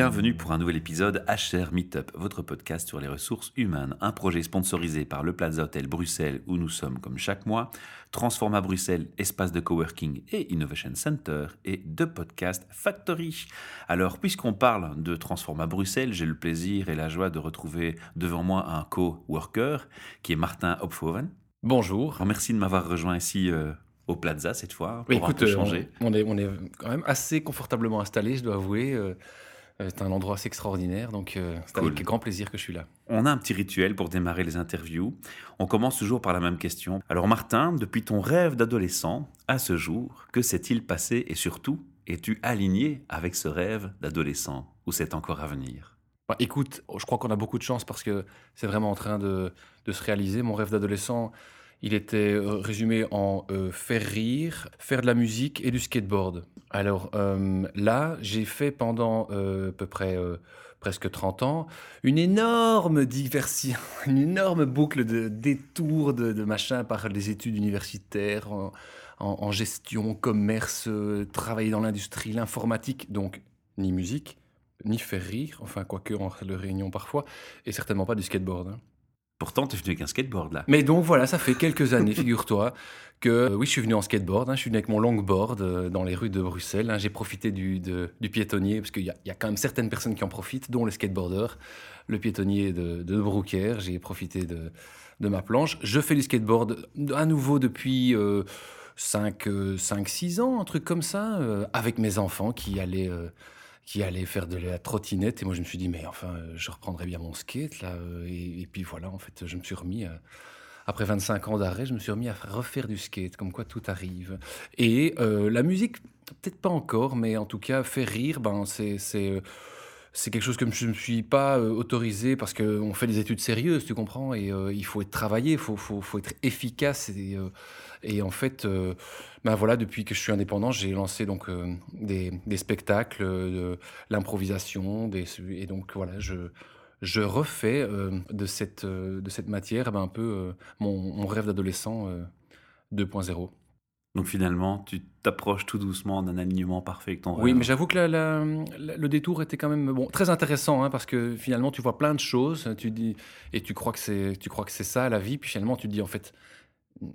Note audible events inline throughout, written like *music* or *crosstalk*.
Bienvenue pour un nouvel épisode HR Meetup, votre podcast sur les ressources humaines, un projet sponsorisé par le Plaza Hotel Bruxelles où nous sommes comme chaque mois, Transforma Bruxelles, espace de coworking et Innovation Center et de podcast Factory. Alors, puisqu'on parle de Transforma Bruxelles, j'ai le plaisir et la joie de retrouver devant moi un co-worker qui est Martin Hopfoven. Bonjour. merci de m'avoir rejoint ici euh, au Plaza cette fois pour Écoute, un peu changer. On, est, on est quand même assez confortablement installé, je dois avouer. Euh, euh, c'est un endroit assez extraordinaire, donc c'est avec grand plaisir que je suis là. On a un petit rituel pour démarrer les interviews. On commence toujours par la même question. Alors Martin, depuis ton rêve d'adolescent à ce jour, que s'est-il passé et surtout, es-tu aligné avec ce rêve d'adolescent ou c'est encore à venir? Bah, Écoute, je crois qu'on a beaucoup de chance parce que c'est vraiment en train de, de se réaliser. Mon rêve d'adolescent, il était euh, résumé en euh, faire rire, faire de la musique et du skateboard. Alors euh, là, j'ai fait pendant à peu près presque 30 ans une énorme diversion, *laughs* une énorme boucle de détours de, machin par les études universitaires en, gestion, commerce, travailler dans l'industrie, l'informatique, donc ni musique, ni faire rire, enfin quoique en réunion parfois, et certainement pas du skateboard. Hein. Pourtant, tu es venu avec un skateboard là. Mais donc voilà, ça fait quelques années, *laughs* figure-toi, que euh, oui, je suis venu en skateboard. Hein, je suis venu avec mon longboard euh, dans les rues de Bruxelles. Hein, j'ai profité du, du, piétonnier, parce qu'il y, a quand même certaines personnes qui en profitent, dont le skateboarder, le piétonnier de, de Broucker. J'ai profité de, de, ma planche. Je fais du skateboard à nouveau depuis 5, 5, 6 ans, un truc comme ça, euh, avec mes enfants qui allaient qui allait faire de la trottinette. Et moi, je me suis dit, mais enfin, euh, je reprendrai bien mon skate, là. Euh, et, puis voilà, en fait, je me suis remis, à, après 25 ans d'arrêt, je me suis remis à refaire du skate, comme quoi tout arrive. Et euh, la musique, peut-être pas encore, mais en tout cas, faire rire, ben, c'est c'est quelque chose que je ne me suis pas euh, autorisé parce qu'on fait des études sérieuses, tu comprends, et euh, il faut être travaillé, il faut, faut, être efficace. Et, euh, en fait, ben voilà, depuis que je suis indépendant, j'ai lancé donc des, des, spectacles, de l'improvisation, et donc voilà, je, je refais de, cette, de cette matière ben, un peu mon, rêve d'adolescent 2.0. Donc finalement, tu t'approches tout doucement d'un alignement parfait avec ton Oui, mais j'avoue que le détour était quand même bon, très intéressant, hein, parce que finalement, tu vois plein de choses, tu dis, et tu crois que c'est, tu crois que c'est ça la vie, puis finalement, tu te dis en fait,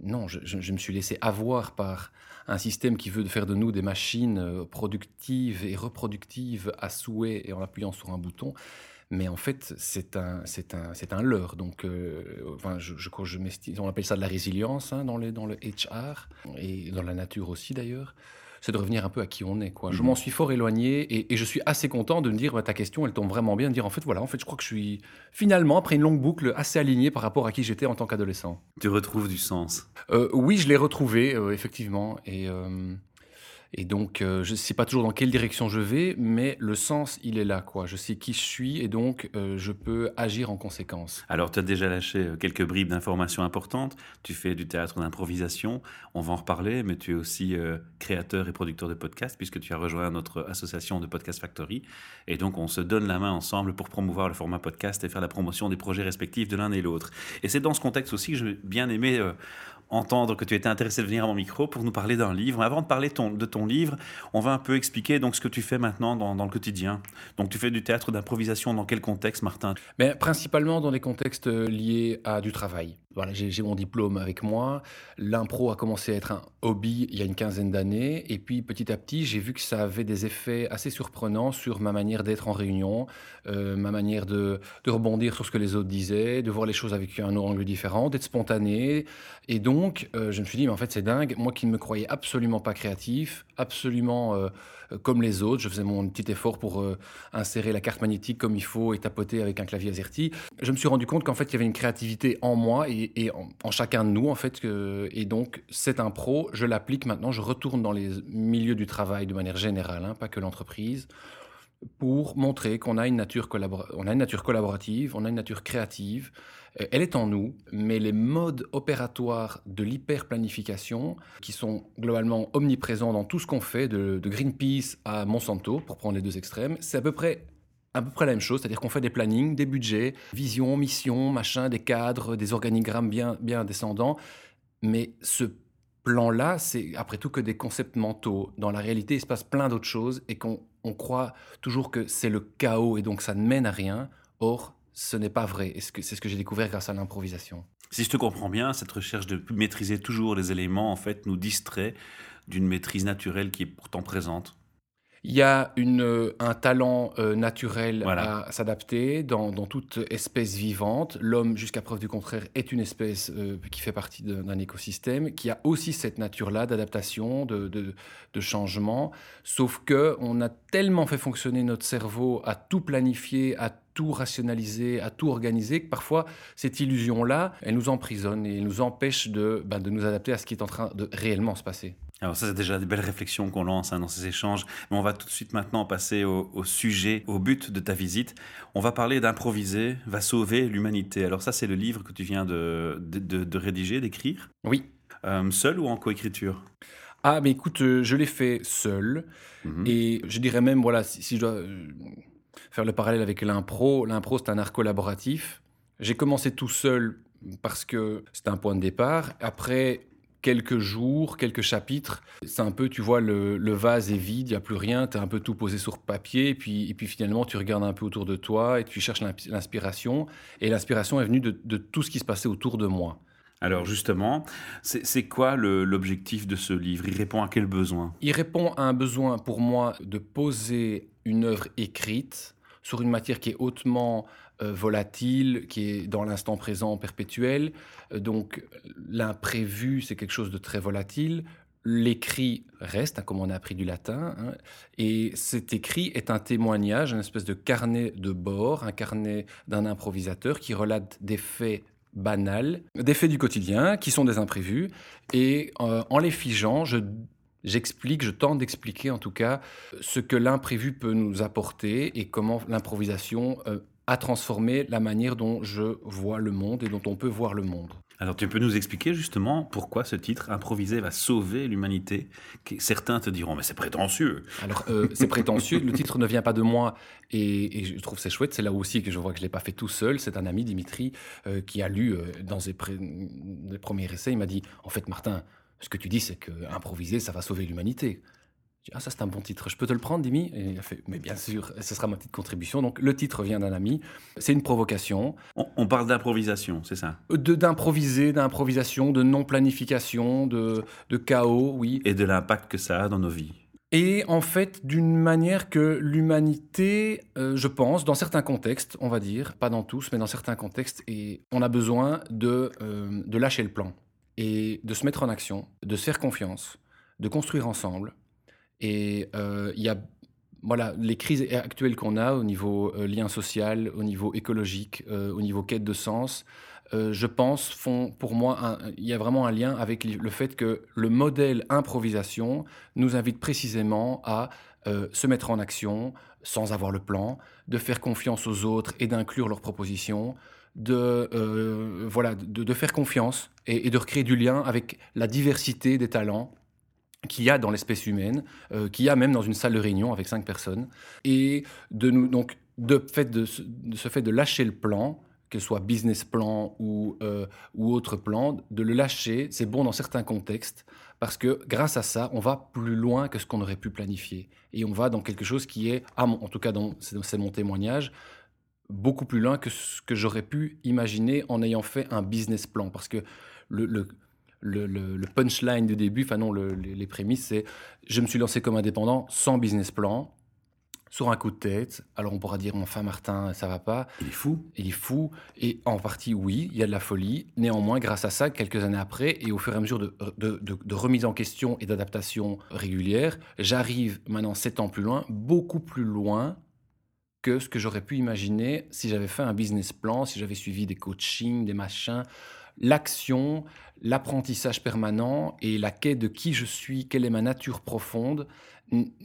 non, je, je, me suis laissé avoir par un système qui veut faire de nous des machines euh, productives et reproductives à souhait et en appuyant sur un bouton. Mais en fait, c'est un, c'est un, c'est un leurre. Donc, euh, enfin, je, je, je on appelle ça de la résilience hein, dans, le, dans le HR et dans la nature aussi d'ailleurs. C'est de revenir un peu à qui on est. Quoi. Je mhm. m'en suis fort éloigné et, et, je suis assez content de me dire bah, ta question, elle tombe vraiment bien. De dire en fait, voilà, en fait, je crois que je suis finalement, après une longue boucle, assez aligné par rapport à qui j'étais en tant qu'adolescent. Tu retrouves du sens euh, Oui, je l'ai retrouvé, euh, effectivement. Et. Et donc, euh, je ne sais pas toujours dans quelle direction je vais, mais le sens, il est là. Je sais qui je suis et donc euh, je peux agir en conséquence. Alors, tu as déjà lâché euh, quelques bribes d'informations importantes. Tu fais du théâtre d'improvisation, on va en reparler, mais tu es aussi créateur et producteur de podcasts puisque tu as rejoint notre association de Podcast Factory. Et donc, on se donne la main ensemble pour promouvoir le format podcast et faire la promotion des projets respectifs de l'un et l'autre. Et c'est dans ce contexte aussi que j'ai bien aimé entendre que tu étais intéressé de venir à mon micro pour nous parler d'un livre. Avant de parler de ton livre, on va un peu expliquer donc ce que tu fais maintenant dans, le quotidien. Donc tu fais du théâtre d'improvisation dans quel contexte, Martin? Mais Principalement dans les contextes liés à du travail. Voilà, j'ai mon diplôme avec moi. L'impro a commencé à être un hobby il y a une quinzaine d'années. Et puis petit à petit, j'ai vu que ça avait des effets assez surprenants sur ma manière d'être en réunion, euh, ma manière de, de, rebondir sur ce que les autres disaient, de voir les choses avec un angle différent, d'être spontané. Et donc, euh, je me suis dit, mais en fait, c'est dingue. Moi qui ne me croyais absolument pas créatif, absolument euh, comme les autres, je faisais mon petit effort pour insérer la carte magnétique comme il faut et tapoter avec un clavier AZERTY. Je me suis rendu compte qu'en fait, il y avait une créativité en moi et et, en, chacun de nous, en fait. et donc, c'est un pro, je l'applique maintenant, je retourne dans les milieux du travail de manière générale, hein, pas que l'entreprise, pour montrer qu'on a, une nature a une nature collaborative, on a une nature créative. Euh, elle est en nous, mais les modes opératoires de l'hyper-planification, qui sont globalement omniprésents dans tout ce qu'on fait, de Greenpeace à Monsanto, pour prendre les deux extrêmes, c'est à peu près à peu près la même chose, c'est-à-dire qu'on fait des plannings, des budgets, vision, mission, machin, des cadres, des organigrammes bien, bien descendants. Mais ce plan-là, c'est après tout que des concepts mentaux. Dans la réalité, il se passe plein d'autres choses et qu'on on croit toujours que c'est le chaos et donc ça ne mène à rien. Or, ce n'est pas vrai. C'est ce que j'ai découvert grâce à l'improvisation. Si je te comprends bien, cette recherche de maîtriser toujours les éléments, en fait, nous distrait d'une maîtrise naturelle qui est pourtant présente. Il y a une, euh, un talent euh, naturel à s'adapter dans, dans, toute espèce vivante. L'homme, jusqu'à preuve du contraire, est une espèce euh, qui fait partie d'un écosystème, qui a aussi cette nature-là d'adaptation, de, de, de, changement. Sauf que on a tellement fait fonctionner notre cerveau à tout planifier, à tout rationaliser, à tout organiser, que parfois cette illusion-là, elle nous emprisonne et elle nous empêche de, ben, de nous adapter à ce qui est en train de réellement se passer. Alors ça, c'est déjà des belles réflexions qu'on lance hein, dans ces échanges. Mais on va tout de suite maintenant passer au, sujet, au but de ta visite. On va parler d'improviser, va sauver l'humanité. Alors ça, c'est le livre que tu viens de, de, rédiger, d'écrire Oui. Euh, seul ou en coécriture? Ah, mais écoute, euh, je l'ai fait seul. Mhm. Et je dirais même, voilà, si, je dois euh, faire le parallèle avec l'impro, l'impro, c'est un art collaboratif. J'ai commencé tout seul parce que c'était un point de départ. Après, quelques jours, quelques chapitres. C'est un peu, tu vois, le, vase est vide, il n'y a plus rien, tu as un peu tout posé sur papier, et puis, et puis finalement, tu regardes un peu autour de toi et tu cherches l'inspiration. Et l'inspiration est venue de, tout ce qui se passait autour de moi. Alors justement, c'est quoi l'objectif de ce livre? Il répond à quel besoin? Il répond à un besoin pour moi de poser une œuvre écrite sur une matière qui est hautement euh, volatile, qui est dans l'instant présent perpétuel. Euh, donc l'imprévu, c'est quelque chose de très volatile. L'écrit reste, hein, comme on a appris du latin, hein. et cet écrit est un témoignage, une espèce de carnet de bord, un carnet d'un improvisateur qui relate des faits banals, des faits du quotidien qui sont des imprévus, et euh, en les figeant, je j'explique, je tente d'expliquer en tout cas ce que l'imprévu peut nous apporter et comment l'improvisation à transformer la manière dont je vois le monde et dont on peut voir le monde. Alors tu peux nous expliquer justement pourquoi ce titre Improviser va sauver l'humanité Certains te diront mais c'est prétentieux. Alors euh, c'est prétentieux, le titre ne vient pas de moi et, je trouve c'est chouette, c'est là aussi que je vois que je ne l'ai pas fait tout seul, c'est un ami Dimitri euh, qui a lu euh, dans ses, premiers essais, il m'a dit en fait Martin, ce que tu dis c'est que improviser ça va sauver l'humanité. Ah, ça, c'est un bon titre. Je peux te le prendre, Dimi? Et il a fait Mais bien sûr, ce sera ma petite contribution. Donc, le titre vient d'un ami. C'est une provocation. On, parle d'improvisation, c'est ça? De, D'improviser, d'improvisation, de non-planification, de, de chaos, oui. Et de l'impact que ça a dans nos vies. Et en fait, d'une manière que l'humanité, euh, je pense, dans certains contextes, on va dire, pas dans tous, mais dans certains contextes, et on a besoin de, euh, de lâcher le plan et de se mettre en action, de se faire confiance, de construire ensemble et euh, il y a voilà, les crises actuelles qu'on a au niveau euh, lien social, au niveau écologique, euh, au niveau quête de sens, je pense, font pour moi, il y a vraiment un lien avec le fait que le modèle improvisation nous invite précisément à se mettre en action sans avoir le plan, de faire confiance aux autres et d'inclure leurs propositions, de, voilà, de, faire confiance et, et de recréer du lien avec la diversité des talents qu'il y a dans l'espèce humaine, euh, qu'il y a même dans une salle de réunion avec cinq personnes, et de nous donc de fait de, ce fait de lâcher le plan, que ce soit business plan ou euh, ou autre plan, de le lâcher, c'est bon dans certains contextes parce que grâce à ça, on va plus loin que ce qu'on aurait pu planifier. Et on va dans quelque chose qui est, en tout cas c'est mon témoignage, beaucoup plus loin que ce que j'aurais pu imaginer en ayant fait un business plan. Parce que le le, punchline du début, enfin non, les, prémices, c'est je me suis lancé comme indépendant sans business plan, sur un coup de tête. Alors on pourra dire, enfin Martin, ça va pas. Il est fou. Il est fou. Et en partie, oui, il y a de la folie. Néanmoins, grâce à ça, quelques années après, et au fur et à mesure de, de remise en question et d'adaptation régulière, j'arrive maintenant, sept ans plus loin, beaucoup plus loin que ce que j'aurais pu imaginer si j'avais fait un business plan, si j'avais suivi des coachings, des machins l'action, l'apprentissage permanent et la quête de qui je suis, quelle est ma nature profonde,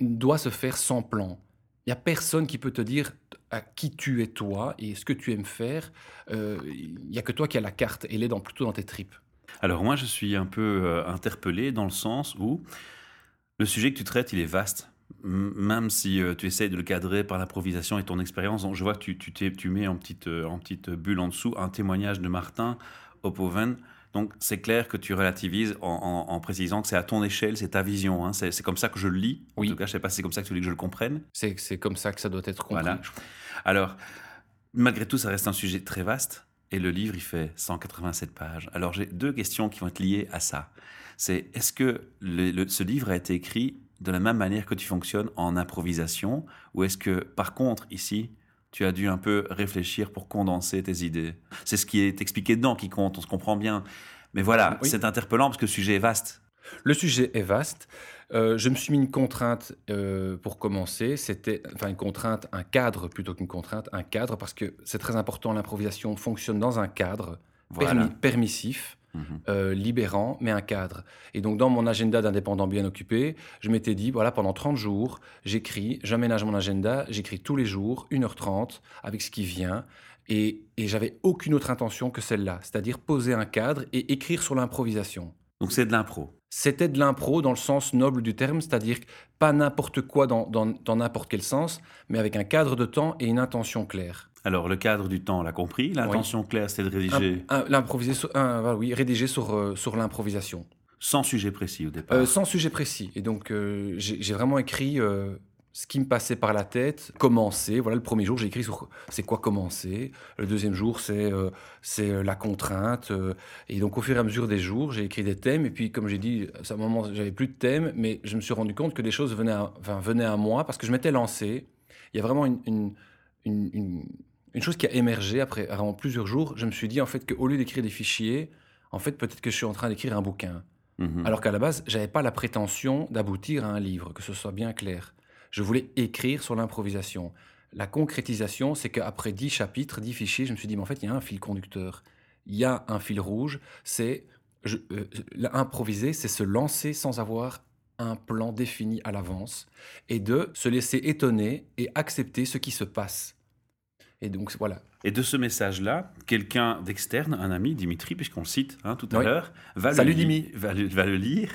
doit se faire sans plan. Il n'y a personne qui peut te dire à qui tu es toi et ce que tu aimes faire. Euh, il n'y a que toi qui as la carte, elle est dans, plutôt dans tes tripes. Alors moi, je suis un peu euh, interpellé dans le sens où le sujet que tu traites, il est vaste. Même si euh, tu essayes de le cadrer par l'improvisation et ton expérience, je vois que tu, tu, tu mets en petite, en petite bulle en dessous un témoignage de Martin Opoven Donc c'est clair que tu relativises en, précisant que c'est à ton échelle, c'est ta vision. Hein. C'est comme ça que je le lis. Oui. En tout cas, je ne sais pas si c'est comme ça que tu veux que je le comprenne. C'est comme ça que ça doit être compris. Voilà. Alors, malgré tout, ça reste un sujet très vaste. Et le livre, il fait 187 pages. Alors j'ai deux questions qui vont être liées à ça. C'est est-ce que ce livre a été écrit de la même manière que tu fonctionnes en improvisation? Ou est-ce que, par contre, ici, tu as dû un peu réfléchir pour condenser tes idées C'est ce qui est expliqué dedans qui compte, on se comprend bien. Mais voilà, c'est interpellant parce que le sujet est vaste. Le sujet est vaste. Euh, je me suis mis une contrainte euh, pour commencer. C'était, enfin, une contrainte, un cadre plutôt qu'une contrainte, un cadre, parce que c'est très important. L'improvisation fonctionne dans un cadre permissif. Mhm. Euh, libérant, mais un cadre. Et donc, dans mon agenda d'indépendant bien occupé, je m'étais dit, voilà, pendant 30 jours, j'écris, j'aménage mon agenda, j'écris tous les jours, 1h30, avec ce qui vient. Et, et j'avais aucune autre intention que celle-là, c'est-à-dire poser un cadre et écrire sur l'improvisation. Donc, c'est de l'impro c'était de l'impro dans le sens noble du terme, c'est-à-dire pas n'importe quoi dans n'importe quel sens, mais avec un cadre de temps et une intention claire. Alors, le cadre du temps, on l'a compris. L'intention claire, c'est de rédiger. L'improviser, oui, rédiger sur, euh, sur l'improvisation. Sans sujet précis au départ. Euh, sans sujet précis. Et donc, euh, j'ai vraiment écrit ce qui me passait par la tête, commencer. Voilà, le premier jour, j'ai écrit sur c'est quoi commencer? Le deuxième jour, c'est c'est la contrainte. et donc, au fur et à mesure des jours, j'ai écrit des thèmes. Et puis, comme j'ai dit, à un moment, j'avais plus de thèmes, mais je me suis rendu compte que des choses venaient à, enfin, venaient à moi parce que je m'étais lancé. Il y a vraiment une, une une chose qui a émergé après, avant plusieurs jours, je me suis dit en fait qu'au lieu d'écrire des fichiers, en fait peut-être que je suis en train d'écrire un bouquin. Mhm. Alors qu'à la base, j'avais pas la prétention d'aboutir à un livre, que ce soit bien clair. Je voulais écrire sur l'improvisation. La concrétisation, c'est qu'après dix chapitres, dix fichiers, je me suis dit, mais en fait, il y a un fil conducteur. Il y a un fil rouge. C'est euh, improviser, c'est se lancer sans avoir un plan défini à l'avance et de se laisser étonner et accepter ce qui se passe. Et donc voilà. Et de ce message-là, quelqu'un d'externe, un ami, Dimitri, puisqu'on le cite hein, tout à l'heure, va, le va, le lire.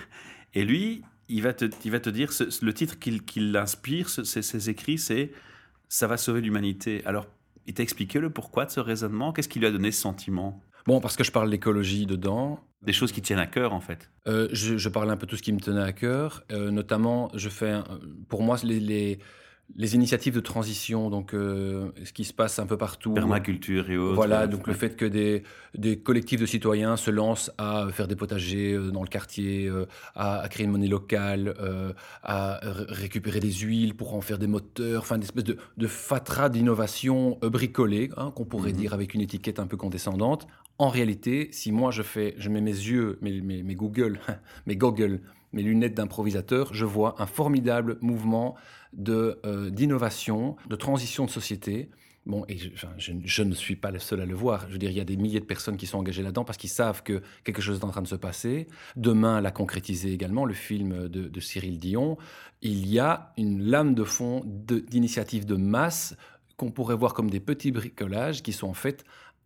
Et lui, il va te, il va te dire, le titre qu'il l'inspire, ses, écrits, c'est « Ça va sauver l'humanité ». Alors, il t'a expliqué le pourquoi de ce raisonnement? Qu'est-ce qui lui a donné ce sentiment? Bon, parce que je parle d'écologie dedans. Des choses qui tiennent à cœur, en fait. Euh, je, parle un peu de tout ce qui me tenait à cœur. Euh, notamment, je fais, pour moi, les, les les initiatives de transition, donc euh, ce qui se passe un peu partout. Permaculture et autres. Voilà, donc le fait que des, des, collectifs de citoyens se lancent à faire des potagers euh, dans le quartier, euh, à, créer une monnaie locale, à récupérer des huiles pour en faire des moteurs, enfin une espèce de, de fatras d'innovation bricolée, hein, qu'on pourrait mhm. dire avec une étiquette un peu condescendante. En réalité, si moi je fais, je mets mes yeux, mes, mes, mes Google, *laughs* mes Google, mes lunettes d'improvisateur, je vois un formidable mouvement de euh, d'innovation, de transition de société. Bon, et je, ne suis pas le seul à le voir. Je veux dire, il y a des milliers de personnes qui sont engagées là-dedans parce qu'ils savent que quelque chose est en train de se passer. Demain, l'a concrétisé également, le film de, Cyril Dion. Il y a une lame de fond d'initiatives de, de masse qu'on pourrait voir comme des petits bricolages qui sont en fait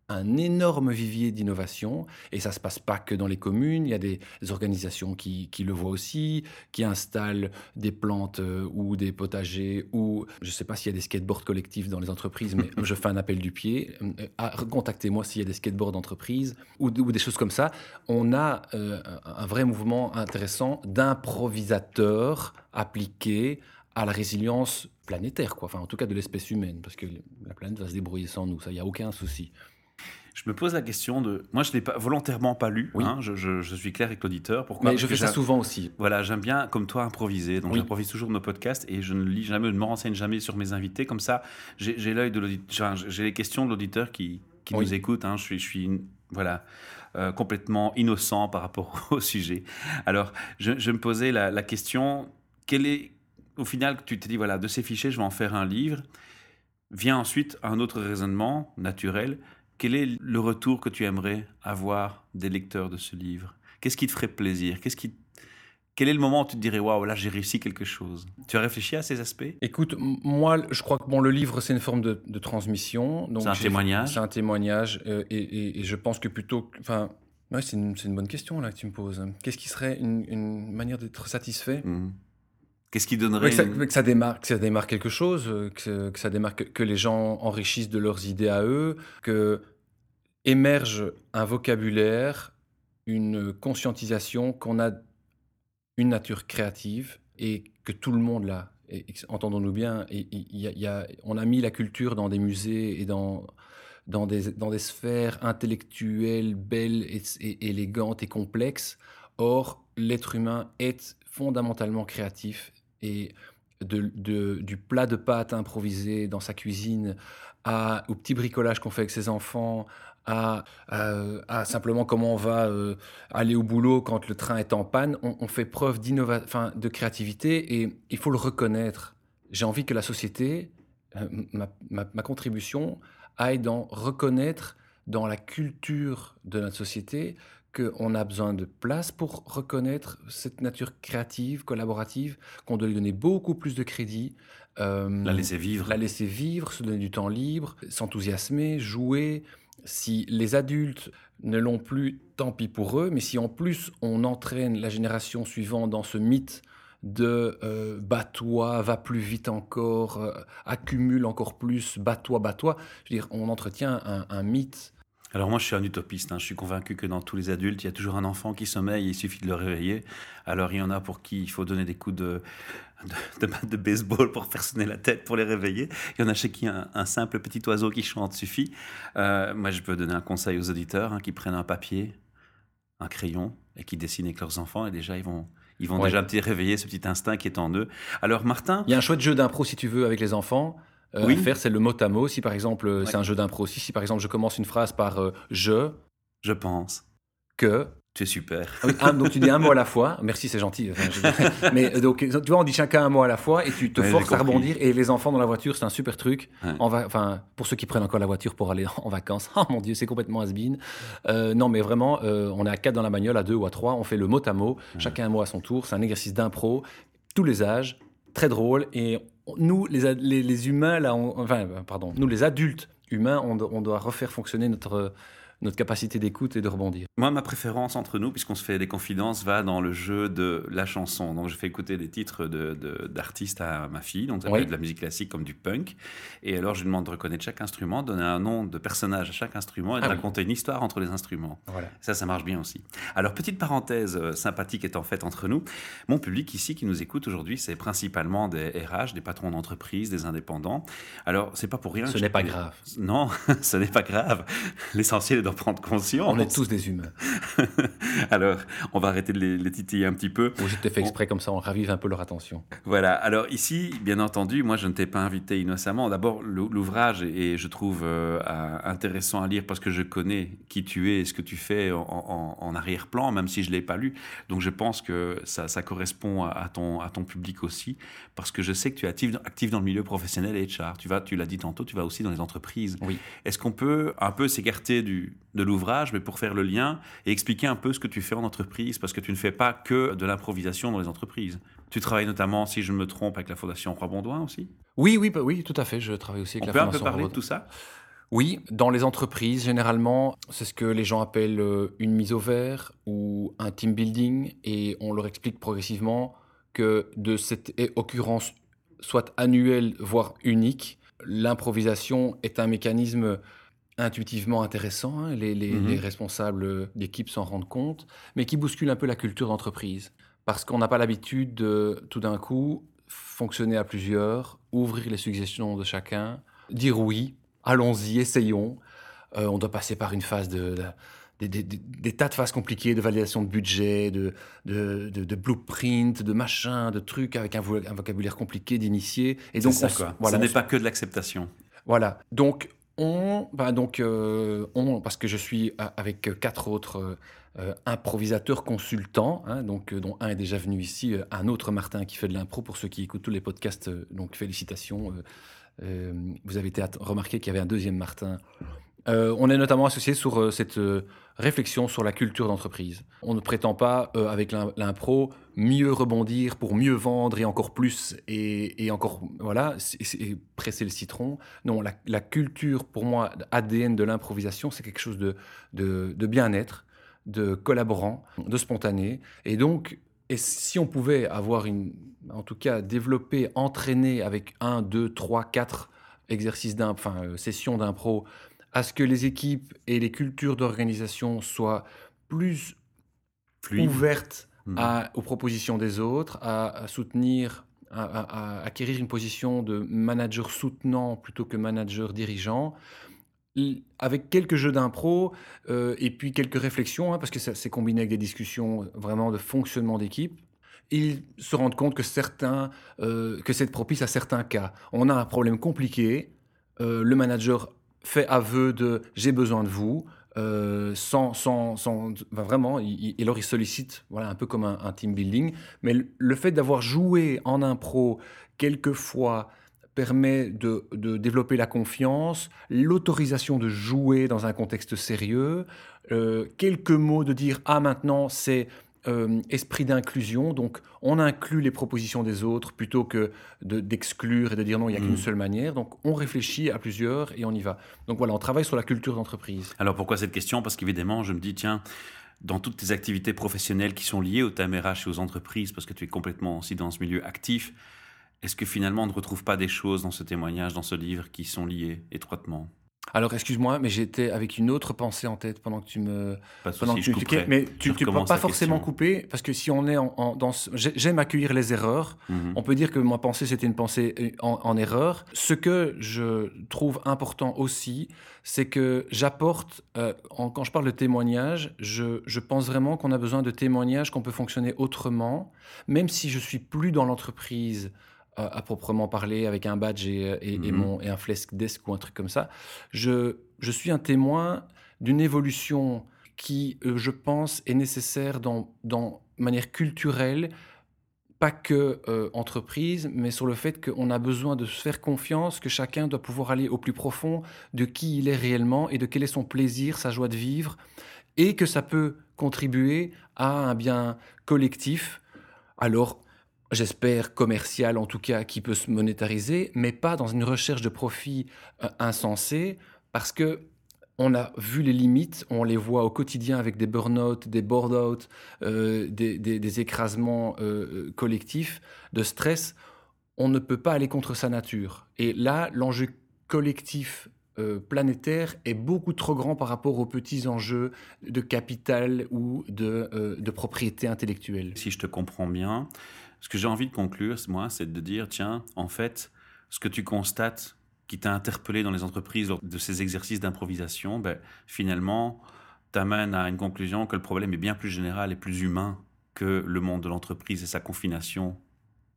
un énorme vivier d'innovation et ça se passe pas que dans les communes, il y a des, organisations qui, le voient aussi, qui installent des plantes euh, ou des potagers ou je ne sais pas s'il y a des skateboards collectifs dans les entreprises, mais *laughs* je fais un appel du pied, euh, contactez-moi s'il y a des skateboards d'entreprise ou, des choses comme ça. On a euh, un vrai mouvement intéressant d'improvisateurs appliqués à la résilience planétaire, quoi. Enfin, en tout cas de l'espèce humaine, parce que la planète va se débrouiller sans nous, ça, il n'y a aucun souci. Je me pose la question de. Moi, je ne l'ai pas, volontairement pas lu. Hein, je, suis clair avec l'auditeur. Pourquoi? Mais je fais ça souvent aussi. Voilà, j'aime bien, comme toi, improviser. Donc, j'improvise toujours nos podcasts et je ne lis jamais, je ne me renseigne jamais sur mes invités. Comme ça, j'ai l'œil de l'auditeur. J'ai les questions de l'auditeur qui, qui nous écoute. Hein. Je suis, je suis voilà, euh, complètement innocent par rapport *laughs* au sujet. Alors, je, me posais la, la question quel est, au final, tu t'es dit, voilà, de ces fichiers, je vais en faire un livre. Vient ensuite un autre raisonnement naturel quel est le retour que tu aimerais avoir des lecteurs de ce livre? Qu'est-ce qui te ferait plaisir? Qu'est-ce qui quel est le moment où tu te dirais waouh là j'ai réussi quelque chose? Tu as réfléchi à ces aspects? Écoute, moi je crois que bon le livre c'est une forme de, transmission. C'est un témoignage? C'est un témoignage euh, et, je pense que plutôt, enfin, c'est une, bonne question là que tu me poses. Qu'est-ce qui serait une, manière d'être satisfait? Mmh. Qu'est-ce qui donnerait que, ça, démarque, que ça démarre quelque chose, euh, que, ça démarque que, les gens enrichissent de leurs idées à eux, que émerge un vocabulaire, une conscientisation qu'on a une nature créative et que tout le monde l'a. Entendons-nous bien, on a mis la culture dans des musées et dans, dans, des, dans des sphères intellectuelles belles et, élégantes et complexes. Or, l'être humain est fondamentalement créatif et du plat de pâtes improvisé dans sa cuisine au petit bricolage qu'on fait avec ses enfants, à, à, simplement comment on va euh, aller au boulot quand le train est en panne, on, fait preuve de créativité et il faut le reconnaître. J'ai envie que la société, euh, ma, ma, ma, contribution, aille dans reconnaître dans la culture de notre société qu'on a besoin de place pour reconnaître cette nature créative, collaborative, qu'on doit lui donner beaucoup plus de crédit. Euh, la laisser vivre. La laisser vivre, se donner du temps libre, s'enthousiasmer, jouer. Si les adultes ne l'ont plus, tant pis pour eux, mais si en plus on entraîne la génération suivante dans ce mythe de euh, bats-toi, va plus vite encore, euh, accumule encore plus, bats-toi, bats-toi. Je veux dire, on entretient un, mythe alors moi, je suis un utopiste. Hein. Je suis convaincu que dans tous les adultes, il y a toujours un enfant qui sommeille. Il suffit de le réveiller. Alors il y en a pour qui il faut donner des coups de de, de, baseball pour faire sonner la tête pour les réveiller. Il y en a chez qui un, simple petit oiseau qui chante suffit. Euh, moi, je peux donner un conseil aux auditeurs hein, qui prennent un papier, un crayon et qui dessinent avec leurs enfants. Et déjà, ils vont ils vont déjà petit réveiller ce petit instinct qui est en eux. Alors Martin, il y a un chouette jeu d'impro si tu veux avec les enfants. Euh, oui. faire, c'est le mot à mot. Si par exemple, c'est un jeu d'impro aussi, si par exemple je commence une phrase par euh, je. Je pense. Que. Tu es super. Ah donc tu dis un mot à la fois. Merci, c'est gentil. *laughs* Mais euh, donc, tu vois, on dit chacun un mot à la fois et tu te forces à rebondir. Et les enfants dans la voiture, c'est un super truc. Va, enfin, pour ceux qui prennent encore la voiture pour aller en vacances, *laughs* oh mon Dieu, c'est complètement has-been. non, mais vraiment, on est à quatre dans la bagnole, à deux ou à trois. On fait le mot à mot. Chacun un mot à son tour. C'est un exercice d'impro. Tous les âges, très drôle. Et nous, les, les, humains, là, enfin, pardon, nous, les adultes humains, on, on doit refaire fonctionner notre notre capacité d'écoute et de rebondir. Moi, ma préférence entre nous, puisqu'on se fait des confidences, va dans le jeu de la chanson. Donc, je fais écouter des titres d'artistes de, à ma fille, donc ça peut être de la musique classique comme du punk. Et alors, je lui demande de reconnaître chaque instrument, donner un nom de personnage à chaque instrument et de ah raconter une histoire entre les instruments. Voilà. Ça, ça marche bien aussi. Alors, petite parenthèse euh, sympathique étant faite entre nous, mon public ici qui nous écoute aujourd'hui, c'est principalement des RH, des patrons d'entreprise, des indépendants. Alors, c'est pas pour rien. Ce n'est pas grave. Non, *laughs* ce n'est pas grave. L'essentiel est prendre conscience. On est tous des humains. *laughs* Alors, on va arrêter de les, titiller un petit peu. Je t'ai fait exprès comme ça, on ravive un peu leur attention. Voilà. Alors ici, bien entendu, moi je ne t'ai pas invité innocemment. D'abord, l'ouvrage est, je trouve, euh, intéressant à lire parce que je connais qui tu es et ce que tu fais en, arrière-plan, même si je ne l'ai pas lu. Donc je pense que ça, correspond à, ton, à ton public aussi, parce que je sais que tu es actif, actif dans le milieu professionnel et HR. Tu vas, tu l'as dit tantôt, tu vas aussi dans les entreprises. Oui. Est-ce qu'on peut un peu s'écarter du, de l'ouvrage, mais pour faire le lien et expliquer un peu ce que tu fais en entreprise, parce que tu ne fais pas que de l'improvisation dans les entreprises. Tu travailles notamment, si je me trompe, avec la Fondation Roi-Bondouin aussi? Oui, oui, bah oui, tout à fait. Je travaille aussi avec On la Fondation On peut un peu parler de tout ça? Oui, dans les entreprises, généralement, c'est ce que les gens appellent euh, une mise au vert ou un team building, et on leur explique progressivement que de cette occurrence, soit annuelle, voire unique, l'improvisation est un mécanisme intuitivement intéressant, hein, les, mhm. responsables d'équipe s'en rendent compte, mais qui bouscule un peu la culture d'entreprise. Parce qu'on n'a pas l'habitude de, tout d'un coup, fonctionner à plusieurs, ouvrir les suggestions de chacun, dire oui, allons-y, essayons. Euh, on doit passer par une phase de, des, tas de phases compliquées de validation de budget, de, de, blueprint, de machin, de trucs avec un, vocabulaire compliqué d'initiés. Et donc, ça, quoi. Voilà, n'est pas que de l'acceptation. Voilà. Donc, on, bah donc, euh, on, parce que je suis avec quatre autres euh, improvisateurs consultants, hein, donc, euh, dont un est déjà venu ici, un autre Martin qui fait de l'impro pour ceux qui écoutent tous les podcasts, donc félicitations. vous avez été remarqué qu'il y avait un deuxième Martin euh, on est notamment associé sur euh, cette euh, réflexion sur la culture d'entreprise. On ne prétend pas, avec l'impro, mieux rebondir pour mieux vendre et encore plus et, encore, voilà, presser le citron. Non, la, culture, pour moi, ADN de l'improvisation, c'est quelque chose de, de, bien-être, de collaborant, de spontané. Et donc, et si on pouvait avoir une, en tout cas, développer, entraîner avec un, deux, trois, quatre exercices d'impro, enfin, sessions d'impro à ce que les équipes et les cultures d'organisation soient plus ouverte mmh. à, aux propositions des autres, à, soutenir, à, acquérir une position de manager soutenant plutôt que manager dirigeant avec quelques jeux d'impro euh, et puis quelques réflexions, hein, parce que c'est combiné avec des discussions vraiment de fonctionnement d'équipe, ils se rendent compte que certains, euh, que c'est propice à certains cas. On a un problème compliqué, euh, le manager fait aveu de j'ai besoin de vous, sans, sans, sans vraiment, et alors il sollicite, voilà, un peu comme un, team building, mais le fait d'avoir joué en impro quelquefois permet de, développer la confiance, l'autorisation de jouer dans un contexte sérieux, euh, quelques mots de dire ah maintenant c'est euh, esprit d'inclusion, donc on inclut les propositions des autres plutôt que d'exclure et de dire non, il n'y a qu'une mm. seule manière. Donc on réfléchit à plusieurs et on y va. Donc voilà, on travaille sur la culture d'entreprise. Alors pourquoi cette question? Parce qu'évidemment, je me dis, tiens, dans toutes tes activités professionnelles qui sont liées au TMRH et aux entreprises, parce que tu es complètement aussi dans ce milieu actif, est-ce que finalement on ne retrouve pas des choses dans ce témoignage, dans ce livre, qui sont liées étroitement? Alors, excuse-moi, mais j'étais avec une autre pensée en tête pendant que tu me. Pas pendant que tu me Mais tu ne peux pas forcément couper, parce que si on est en. dans J'aime accueillir les erreurs. Mhm. On peut dire que ma pensée, c'était une pensée euh, en, erreur. Ce que je trouve important aussi, c'est que j'apporte. Euh, quand je parle de témoignage, je, je pense vraiment qu'on a besoin de témoignages, qu'on peut fonctionner autrement, même si je suis plus dans l'entreprise à, proprement parler, avec un badge et, et, mhm. mon, et un flesk desk ou un truc comme ça. Je, je suis un témoin d'une évolution qui, euh, je pense, est nécessaire dans, dans manière culturelle, pas que euh, entreprise, mais sur le fait qu'on a besoin de se faire confiance, que chacun doit pouvoir aller au plus profond de qui il est réellement et de quel est son plaisir, sa joie de vivre, et que ça peut contribuer à un bien collectif. Alors, j'espère, commercial en tout cas, qui peut se monétariser, mais pas dans une recherche de profit euh, parce que on a vu les limites, on les voit au quotidien avec des burn-out, des board-out, euh, des, écrasements euh, collectifs de stress. On ne peut pas aller contre sa nature. Et là, l'enjeu collectif planétaire est beaucoup trop grand par rapport aux petits enjeux de capital ou de propriété intellectuelle. Si je te comprends bien, ce que j'ai envie de conclure, moi, c'est de dire, tiens, en fait, ce que tu constates qui t'a interpellé dans les entreprises lors de ces exercices d'improvisation, ben, finalement, t'amène à une conclusion que le problème est bien plus général et plus humain que le monde de l'entreprise et sa confination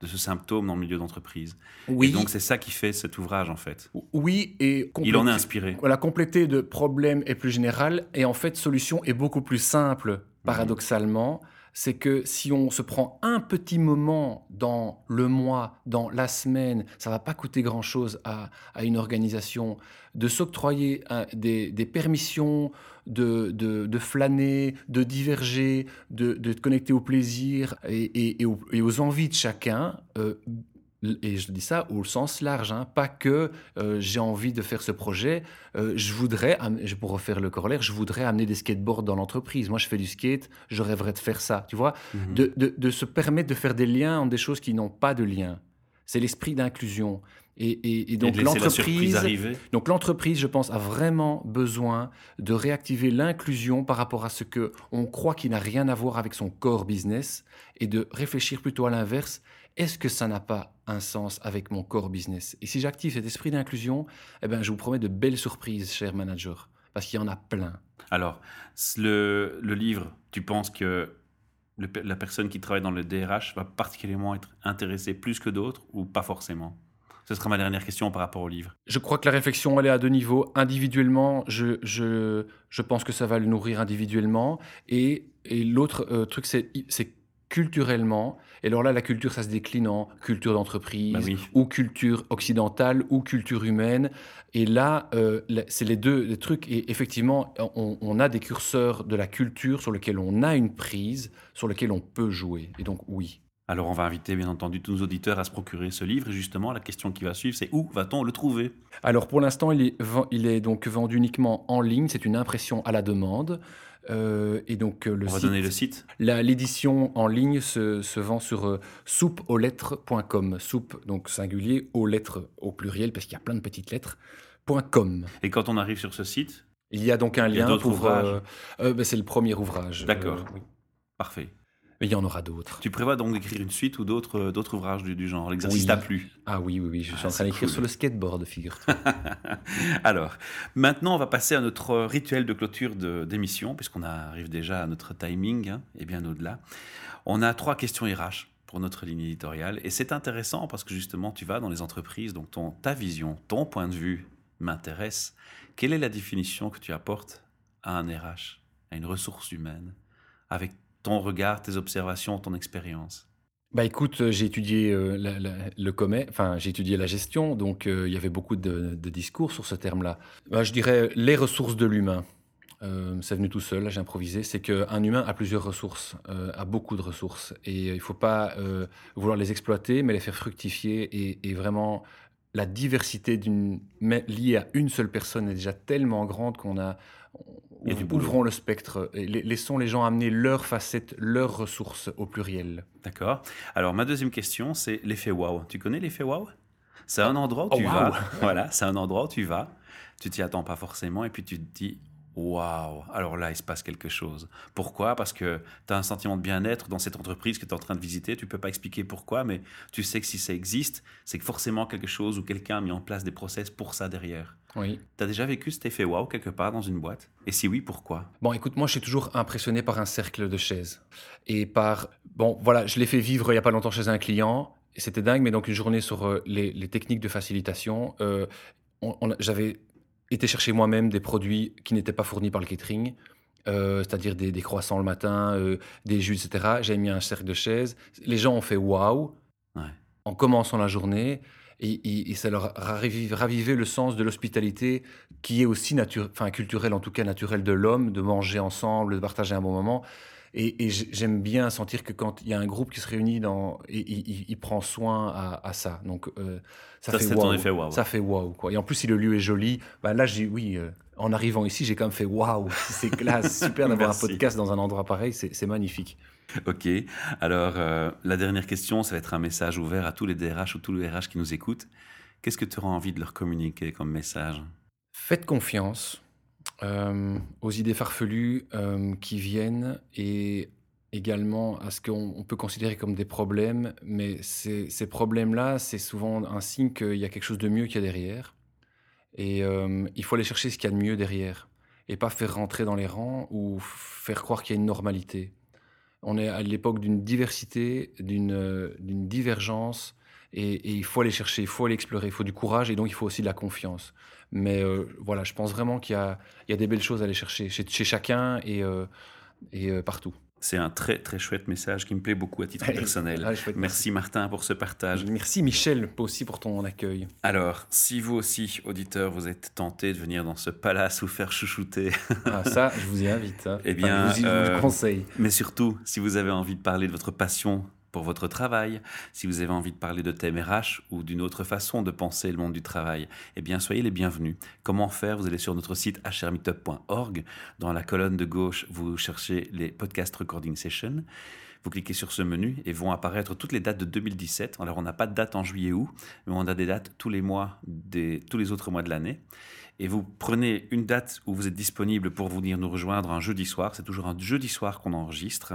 de ce symptôme dans le milieu d'entreprise. Oui. Et donc c'est ça qui fait cet ouvrage en fait. Oui, et il en est inspiré. La complété de problème est plus général et en fait solution est beaucoup plus simple paradoxalement c'est que si on se prend un petit moment dans le mois, dans la semaine, ça va pas coûter grand-chose à, une organisation de s'octroyer des, permissions de, flâner, de diverger, de, de te connecter au plaisir et, aux, envies de chacun. Euh, et je dis ça au sens large, hein, pas que euh, j'ai envie de faire ce projet, euh, je voudrais, pour refaire le corollaire, je voudrais amener des skateboards dans l'entreprise. Moi, je fais du skate, je rêverais de faire ça, tu vois, mhm. de, se permettre de faire des liens entre des choses qui n'ont pas de lien. C'est l'esprit d'inclusion. Et, donc l'entreprise, donc l'entreprise, je pense, a vraiment besoin de réactiver l'inclusion par rapport à ce que on croit qui n'a rien à voir avec son core business et de réfléchir plutôt à l'inverse est-ce que ça n'a pas un sens avec mon core business? Et si j'active cet esprit d'inclusion, eh ben, je vous promets de belles surprises, cher manager, parce qu'il y en a plein. Alors, le, livre, tu penses que la personne qui travaille dans le DRH va particulièrement être intéressée plus que d'autres ou pas forcément? Ce sera ma dernière question par rapport au livre. Je crois que la réflexion, elle est à deux niveaux. Individuellement, je, je, je pense que ça va le nourrir individuellement. Et, et l'autre euh, truc, c'est culturellement. Et alors là, la culture, ça se décline en culture d'entreprise, bah ou culture occidentale, ou culture humaine. Et là, euh, c'est les deux trucs. Et effectivement, on, a des curseurs de la culture sur lesquels on a une prise, sur lesquels on peut jouer. Et donc, oui. Alors, on va inviter, bien entendu, tous nos auditeurs à se procurer ce livre. Et justement, la question qui va suivre, c'est où va-t-on le trouver? Alors, pour l'instant, il est, il est donc vendu uniquement en ligne. C'est une impression à la demande. Euh, et donc euh, le On va donner le site. L'édition en ligne se, se vend sur euh, soupeauxlettres.com. Soupe, donc singulier, aux lettres au pluriel, parce qu'il y a plein de petites lettres. .com. Et quand on arrive sur ce site Il y a donc un lien pour. Euh, ben, c'est le premier ouvrage. D'accord. Oui. Parfait. Mais il y en aura d'autres. Tu prévois donc d'écrire une suite ou d'autres euh, d'autres ouvrages du, du genre L'exercice t'a plu Ah oui, oui, oui. Je suis Ah, en train d'écrire cool. sur le skateboard, figure *laughs* Alors, maintenant, on va passer à notre rituel de clôture de- d'émission, puisqu'on arrive déjà à notre timing hein, et bien au-delà. On a trois questions RH pour notre ligne éditoriale, et c'est intéressant parce que justement, tu vas dans les entreprises, donc ton, ta vision, ton point de vue m'intéresse. Quelle est la définition que tu apportes à un RH, à une ressource humaine, avec ton regard, tes observations, ton expérience? Bah écoute, euh, j'ai étudié euh, la- le commerce, enfin j'ai étudié la gestion, donc euh, il y avait beaucoup de, discours sur ce terme-là. Bah, je dirais les ressources de l'humain. Euh, c'est venu tout seul, j'ai improvisé. C'est qu'un humain a plusieurs ressources, a beaucoup de ressources, et il ne faut pas vouloir les exploiter, mais les faire fructifier. Et vraiment, la diversité liée à une seule personne est déjà tellement grande qu'on a. Il y a du boulot. Ouvrons le spectre, et la- laissons les gens amener leurs facettes, leurs ressources au pluriel. D'accord. Alors, ma deuxième question, c'est l'effet wow. Tu connais l'effet wow C'est un endroit où Oh, tu wow. vas. *laughs* Voilà, c'est un endroit où tu vas. Tu t'y attends pas forcément et puis tu te dis waouh, alors là, il se passe quelque chose. Pourquoi? Parce que tu as un sentiment de bien-être dans cette entreprise que tu es en train de visiter. Tu peux pas expliquer pourquoi, mais tu sais que si ça existe, c'est que forcément quelque chose ou quelqu'un a mis en place des process pour ça derrière. Oui. Tu as déjà vécu cet effet wow quelque part dans une boîte? Et si oui, pourquoi? Bon, écoute, moi, je suis toujours impressionné par un cercle de chaises. Et par. Bon, voilà, je l'ai fait vivre il n'y a pas longtemps chez un client. C'était dingue, mais donc une journée sur euh, les, les techniques de facilitation. euh, J'avais été chercher moi-même des produits qui n'étaient pas fournis par le catering. euh, c'est-à-dire des, des croissants le matin, euh, des jus, etc. J'ai mis un cercle de chaises. Les gens ont fait waouh Ouais. en commençant la journée. Et, et- et ça leur a ravivé, ravivé le sens de l'hospitalité, qui est aussi nature, enfin, culturel, en tout cas naturel de l'homme, de manger ensemble, de partager un bon moment. Et, j'aime bien sentir que quand il y a un groupe qui se réunit, dans, il- prend soin à, à ça. Donc, euh, ça, Ça, fait effet wow. Ça fait waouh. quoi. Et en plus, si le lieu est joli, bah là, j'ai oui, euh, en arrivant ici, j'ai quand même fait waouh. C'est classe, *laughs* super d'avoir un podcast dans un endroit pareil, c'est c'est magnifique. Ok. Alors, euh, la dernière question, ça va être un message ouvert à tous les DRH ou tous les RH qui nous écoutent. Qu'est-ce que tu auras envie de leur communiquer comme message? Faites confiance euh, aux idées farfelues euh, qui viennent et également à ce qu'on on peut considérer comme des problèmes, mais ces, problèmes-là, c'est souvent un signe qu'il y a quelque chose de mieux qu'il y a derrière. Et euh, il faut aller chercher ce qu'il y a de mieux derrière et pas faire rentrer dans les rangs ou faire croire qu'il y a une normalité. On est à l'époque d'une diversité, d'une divergence, et il faut aller chercher, il faut aller explorer, il faut du courage, et donc il faut aussi de la confiance. Mais euh, voilà, je pense vraiment qu'il y y a des belles choses à aller chercher chez, chez chacun et, euh, et euh, partout. C'est un très très chouette message qui me plaît beaucoup à titre personnel. Ah, Merci Martin pour ce partage. Merci Michel aussi pour ton accueil. Alors, si vous aussi, auditeurs, vous êtes tenté de venir dans ce palace vous faire chouchouter, *laughs* Ah, ça, je vous y invite. hein. Eh bien, Enfin, je vous y- vous le conseille. mais surtout, si vous avez envie de parler de votre passion pour votre travail, si vous avez envie de parler de thème RH ou d'une autre façon de penser le monde du travail, eh bien, soyez les bienvenus. Comment faire? Vous allez sur notre site hrmeetup.org. Dans la colonne de gauche, vous cherchez les podcast recording sessions. Vous cliquez sur ce menu et vont apparaître toutes les dates de 2017. Alors, on n'a pas de date en juillet août, mais on a des dates tous les mois, tous les autres mois de l'année. Et vous prenez une date où vous êtes disponible pour venir nous rejoindre un jeudi soir. C'est toujours un jeudi soir qu'on enregistre.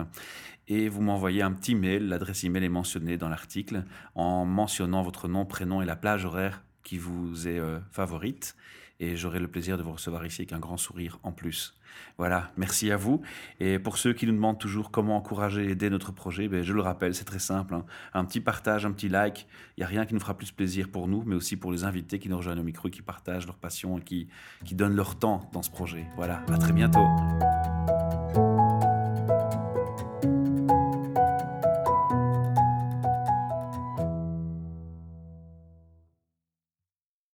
Et vous m'envoyez un petit mail. L'adresse email est mentionnée dans l'article en mentionnant votre nom, prénom et la plage horaire qui vous est euh, favorite. Et j'aurai le plaisir de vous recevoir ici avec un grand sourire en plus. Voilà, merci à vous. Et pour ceux qui nous demandent toujours comment encourager et aider notre projet, ben, je le rappelle, c'est très simple. hein. Un petit partage, un petit like, il n'y a rien qui nous fera plus plaisir pour nous, mais aussi pour les invités qui nous rejoignent au micro, qui partagent leur passion et qui, qui donnent leur temps dans ce projet. Voilà, à très bientôt.